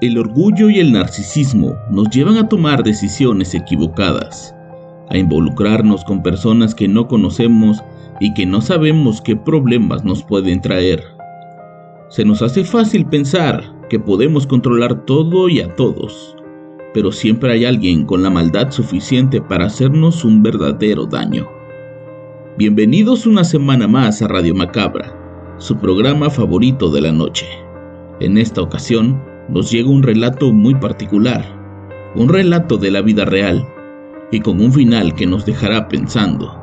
El orgullo y el narcisismo nos llevan a tomar decisiones equivocadas, a involucrarnos con personas que no conocemos y que no sabemos qué problemas nos pueden traer. Se nos hace fácil pensar que podemos controlar todo y a todos, pero siempre hay alguien con la maldad suficiente para hacernos un verdadero daño. Bienvenidos una semana más a Radio Macabra, su programa favorito de la noche. En esta ocasión nos llega un relato muy particular, un relato de la vida real y con un final que nos dejará pensando.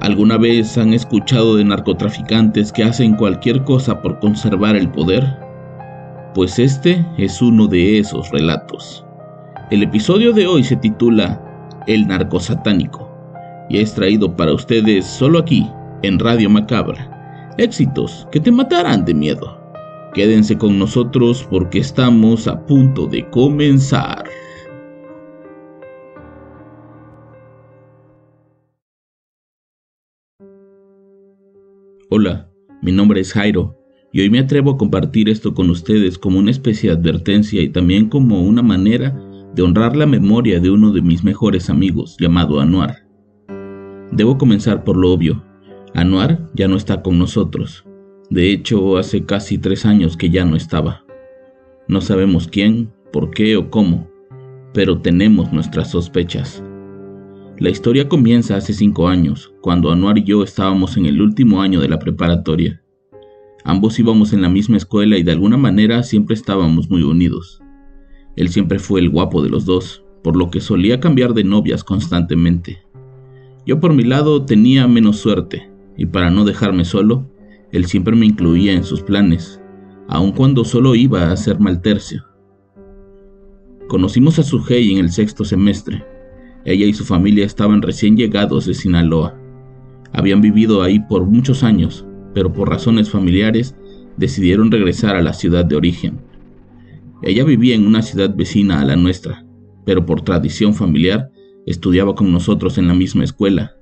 ¿Alguna vez han escuchado de narcotraficantes que hacen cualquier cosa por conservar el poder? Pues este es uno de esos relatos. El episodio de hoy se titula El narco satánico y es traído para ustedes solo aquí, en Radio Macabra. Éxitos que te matarán de miedo. Quédense con nosotros porque estamos a punto de comenzar. Hola, mi nombre es Jairo y hoy me atrevo a compartir esto con ustedes como una especie de advertencia y también como una manera de honrar la memoria de uno de mis mejores amigos llamado Anuar. Debo comenzar por lo obvio. Anuar ya no está con nosotros. De hecho, hace casi tres años que ya no estaba. No sabemos quién, por qué o cómo, pero tenemos nuestras sospechas. La historia comienza hace cinco años, cuando Anuar y yo estábamos en el último año de la preparatoria. Ambos íbamos en la misma escuela y de alguna manera siempre estábamos muy unidos. Él siempre fue el guapo de los dos, por lo que solía cambiar de novias constantemente. Yo por mi lado tenía menos suerte, y para no dejarme solo, él siempre me incluía en sus planes, aun cuando solo iba a hacer mal tercio. Conocimos a Sujei en el sexto semestre. Ella y su familia estaban recién llegados de Sinaloa. Habían vivido ahí por muchos años, pero por razones familiares decidieron regresar a la ciudad de origen. Ella vivía en una ciudad vecina a la nuestra, pero por tradición familiar estudiaba con nosotros en la misma escuela.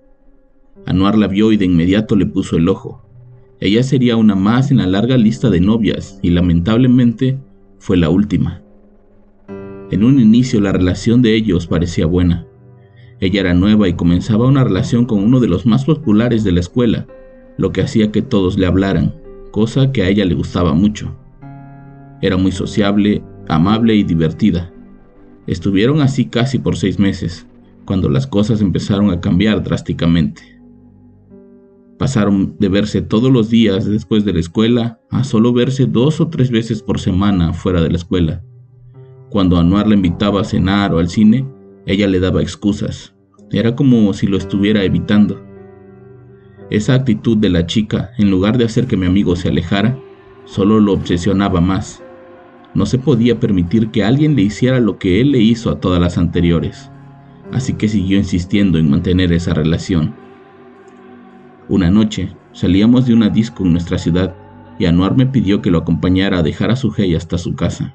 Anuar la vio y de inmediato le puso el ojo. Ella sería una más en la larga lista de novias y lamentablemente fue la última. En un inicio la relación de ellos parecía buena. Ella era nueva y comenzaba una relación con uno de los más populares de la escuela, lo que hacía que todos le hablaran, cosa que a ella le gustaba mucho. Era muy sociable, amable y divertida. Estuvieron así casi por seis meses, cuando las cosas empezaron a cambiar drásticamente. Pasaron de verse todos los días después de la escuela a solo verse dos o tres veces por semana fuera de la escuela. Cuando Anuar la invitaba a cenar o al cine, ella le daba excusas. Era como si lo estuviera evitando. Esa actitud de la chica, en lugar de hacer que mi amigo se alejara, solo lo obsesionaba más. No se podía permitir que alguien le hiciera lo que él le hizo a todas las anteriores, así que siguió insistiendo en mantener esa relación. Una noche salíamos de una disco en nuestra ciudad y Anuar me pidió que lo acompañara a dejar a su Sujei hasta su casa.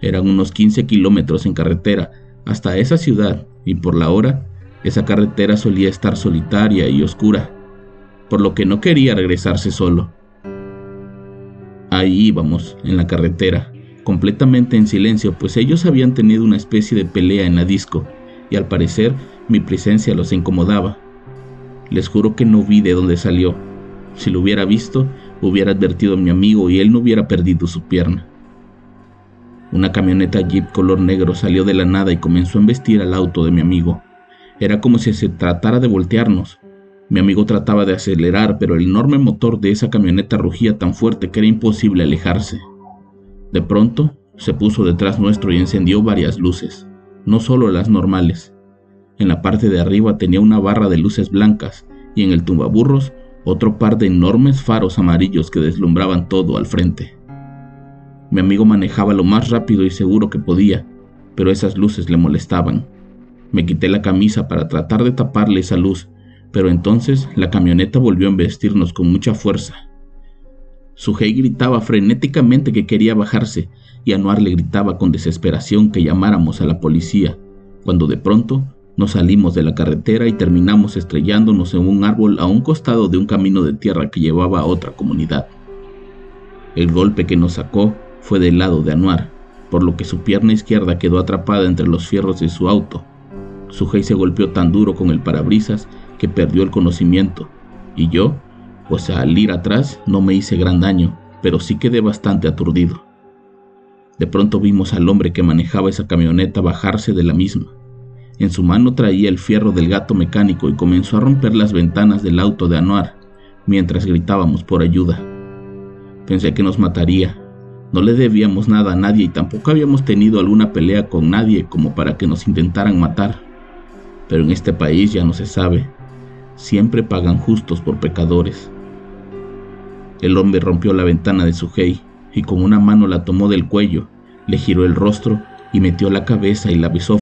Eran unos 15 kilómetros en carretera hasta esa ciudad y por la hora esa carretera solía estar solitaria y oscura, por lo que no quería regresarse solo. Ahí íbamos, en la carretera, completamente en silencio, pues ellos habían tenido una especie de pelea en la disco, y al parecer mi presencia los incomodaba. Les juro que no vi de dónde salió. Si lo hubiera visto, hubiera advertido a mi amigo y él no hubiera perdido su pierna. Una camioneta Jeep color negro salió de la nada y comenzó a embestir al auto de mi amigo. Era como si se tratara de voltearnos. Mi amigo trataba de acelerar, pero el enorme motor de esa camioneta rugía tan fuerte que era imposible alejarse. De pronto, se puso detrás nuestro y encendió varias luces. no solo las normales. En la parte de arriba tenía una barra de luces blancas y en el tumbaburros otro par de enormes faros amarillos que deslumbraban todo al frente. Mi amigo manejaba lo más rápido y seguro que podía, pero esas luces le molestaban. Me quité la camisa para tratar de taparle esa luz, pero entonces la camioneta volvió a embestirnos con mucha fuerza. Sujei gritaba frenéticamente que quería bajarse y Anuar le gritaba con desesperación que llamáramos a la policía, cuando de pronto nos salimos de la carretera y terminamos estrellándonos en un árbol a un costado de un camino de tierra que llevaba a otra comunidad. El golpe que nos sacó fue del lado de Anuar, por lo que su pierna izquierda quedó atrapada entre los fierros de su auto. Sujei se golpeó tan duro con el parabrisas que perdió el conocimiento, y yo, pues al ir atrás no me hice gran daño, pero sí quedé bastante aturdido. De pronto vimos al hombre que manejaba esa camioneta bajarse de la misma. En su mano traía el fierro del gato mecánico y comenzó a romper las ventanas del auto de Anuar, mientras gritábamos por ayuda. Pensé que nos mataría. No le debíamos nada a nadie y tampoco habíamos tenido alguna pelea con nadie como para que nos intentaran matar. Pero en este país ya no se sabe. Siempre pagan justos por pecadores. El hombre rompió la ventana de su hey y con una mano la tomó del cuello, le giró el rostro y metió la cabeza y la besó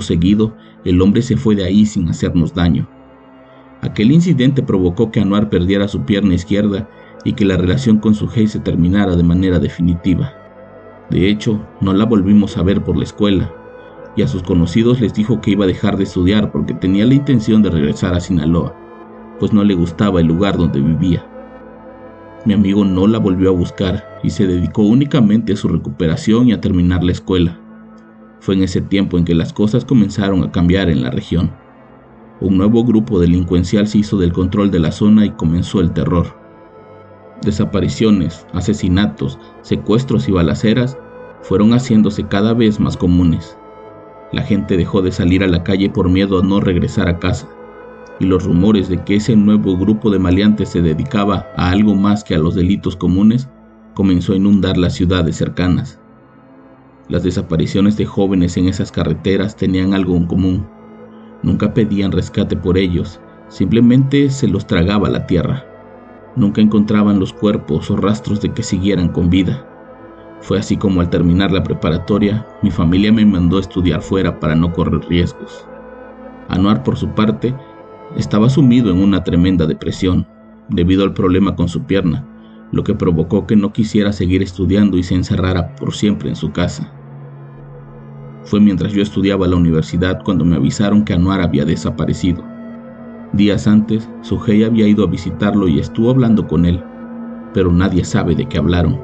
Seguido, el hombre se fue de ahí sin hacernos daño. Aquel incidente provocó que Anuar perdiera su pierna izquierda y que la relación con su jefe se terminara de manera definitiva. De hecho, no la volvimos a ver por la escuela, y a sus conocidos les dijo que iba a dejar de estudiar porque tenía la intención de regresar a Sinaloa, pues no le gustaba el lugar donde vivía. Mi amigo no la volvió a buscar y se dedicó únicamente a su recuperación y a terminar la escuela. Fue en ese tiempo en que las cosas comenzaron a cambiar en la región. Un nuevo grupo delincuencial se hizo del control de la zona y comenzó el terror. Desapariciones, asesinatos, secuestros y balaceras fueron haciéndose cada vez más comunes. La gente dejó de salir a la calle por miedo a no regresar a casa, y los rumores de que ese nuevo grupo de maleantes se dedicaba a algo más que a los delitos comunes comenzó a inundar las ciudades cercanas. Las desapariciones de jóvenes en esas carreteras tenían algo en común. Nunca pedían rescate por ellos, simplemente se los tragaba la tierra. Nunca encontraban los cuerpos o rastros de que siguieran con vida. Fue así como al terminar la preparatoria, mi familia me mandó a estudiar fuera para no correr riesgos. Anuar, por su parte, estaba sumido en una tremenda depresión, debido al problema con su pierna, lo que provocó que no quisiera seguir estudiando y se encerrara por siempre en su casa. Fue mientras yo estudiaba la universidad cuando me avisaron que Anuar había desaparecido. Días antes, Sujei había ido a visitarlo y estuvo hablando con él, pero nadie sabe de qué hablaron,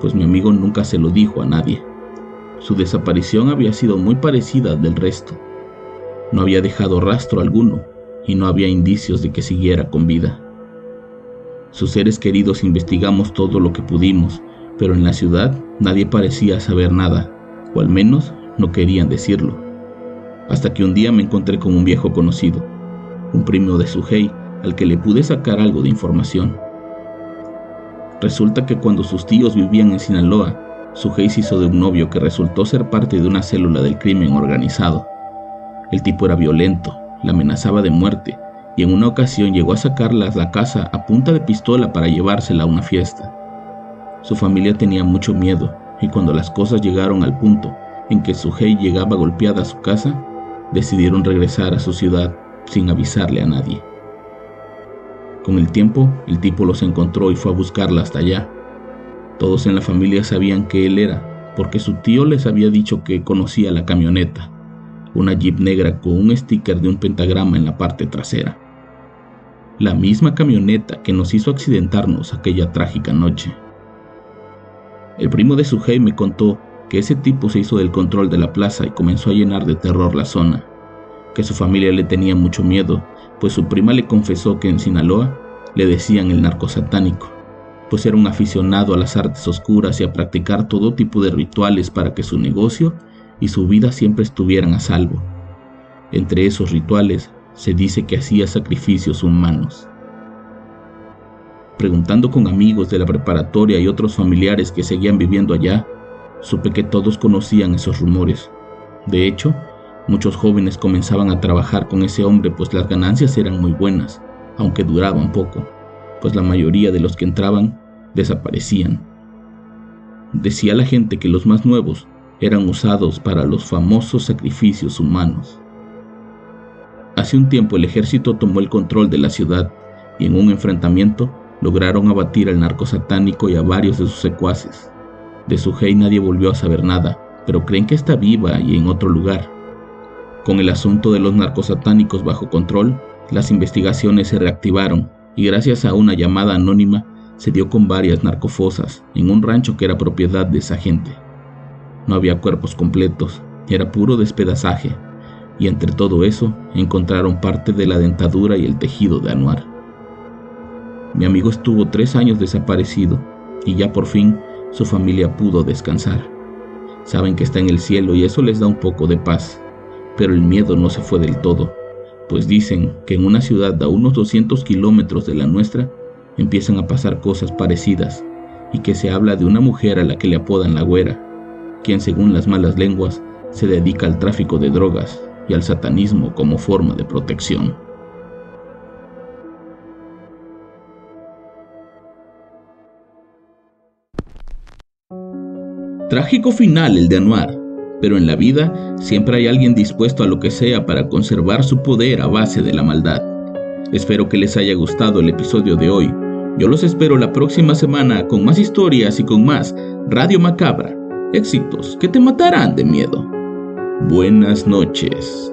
pues mi amigo nunca se lo dijo a nadie. Su desaparición había sido muy parecida del resto. No había dejado rastro alguno y no había indicios de que siguiera con vida. Sus seres queridos investigamos todo lo que pudimos, pero en la ciudad nadie parecía saber nada, o al menos no querían decirlo. hasta que un día me encontré con un viejo conocido, un primo de Suhei, al que le pude sacar algo de información. Resulta que cuando sus tíos vivían en Sinaloa, Suhei se hizo de un novio que resultó ser parte de una célula del crimen organizado. El tipo era violento, la amenazaba de muerte y en una ocasión llegó a sacarla a la casa a punta de pistola para llevársela a una fiesta. Su familia tenía mucho miedo y cuando las cosas llegaron al punto en que Suhei llegaba golpeada a su casa, decidieron regresar a su ciudad sin avisarle a nadie. Con el tiempo, el tipo los encontró y fue a buscarla hasta allá. Todos en la familia sabían que él era, porque su tío les había dicho que conocía la camioneta, una jeep negra con un sticker de un pentagrama en la parte trasera. La misma camioneta que nos hizo accidentarnos aquella trágica noche. El primo de Suhei me contó que ese tipo se hizo del control de la plaza y comenzó a llenar de terror la zona, que su familia le tenía mucho miedo, pues su prima le confesó que en Sinaloa le decían el narco satánico, pues era un aficionado a las artes oscuras y a practicar todo tipo de rituales para que su negocio y su vida siempre estuvieran a salvo. Entre esos rituales se dice que hacía sacrificios humanos. Preguntando con amigos de la preparatoria y otros familiares que seguían viviendo allá, supe que todos conocían esos rumores. De hecho, muchos jóvenes comenzaban a trabajar con ese hombre pues las ganancias eran muy buenas, aunque duraban poco, pues la mayoría de los que entraban desaparecían. Decía la gente que los más nuevos eran usados para los famosos sacrificios humanos. Hace un tiempo el ejército tomó el control de la ciudad y en un enfrentamiento lograron abatir al narco satánico y a varios de sus secuaces. De su Sujei nadie volvió a saber nada, pero creen que está viva y en otro lugar. Con el asunto de los narcosatánicos bajo control, las investigaciones se reactivaron y gracias a una llamada anónima se dio con varias narcofosas en un rancho que era propiedad de esa gente. No había cuerpos completos, era puro despedazaje, y entre todo eso encontraron parte de la dentadura y el tejido de Anuar. Mi amigo estuvo tres años desaparecido y ya por fin su familia pudo descansar. Saben que está en el cielo y eso les da un poco de paz, pero el miedo no se fue del todo, pues dicen que en una ciudad a unos 200 kilómetros de la nuestra empiezan a pasar cosas parecidas y que se habla de una mujer a la que le apodan la güera, quien según las malas lenguas se dedica al tráfico de drogas y al satanismo como forma de protección. Trágico final el de Anuar, pero en la vida siempre hay alguien dispuesto a lo que sea para conservar su poder a base de la maldad. Espero que les haya gustado el episodio de hoy. Yo los espero la próxima semana con más historias y con más Radio Macabra, éxitos que te matarán de miedo. Buenas noches.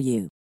you.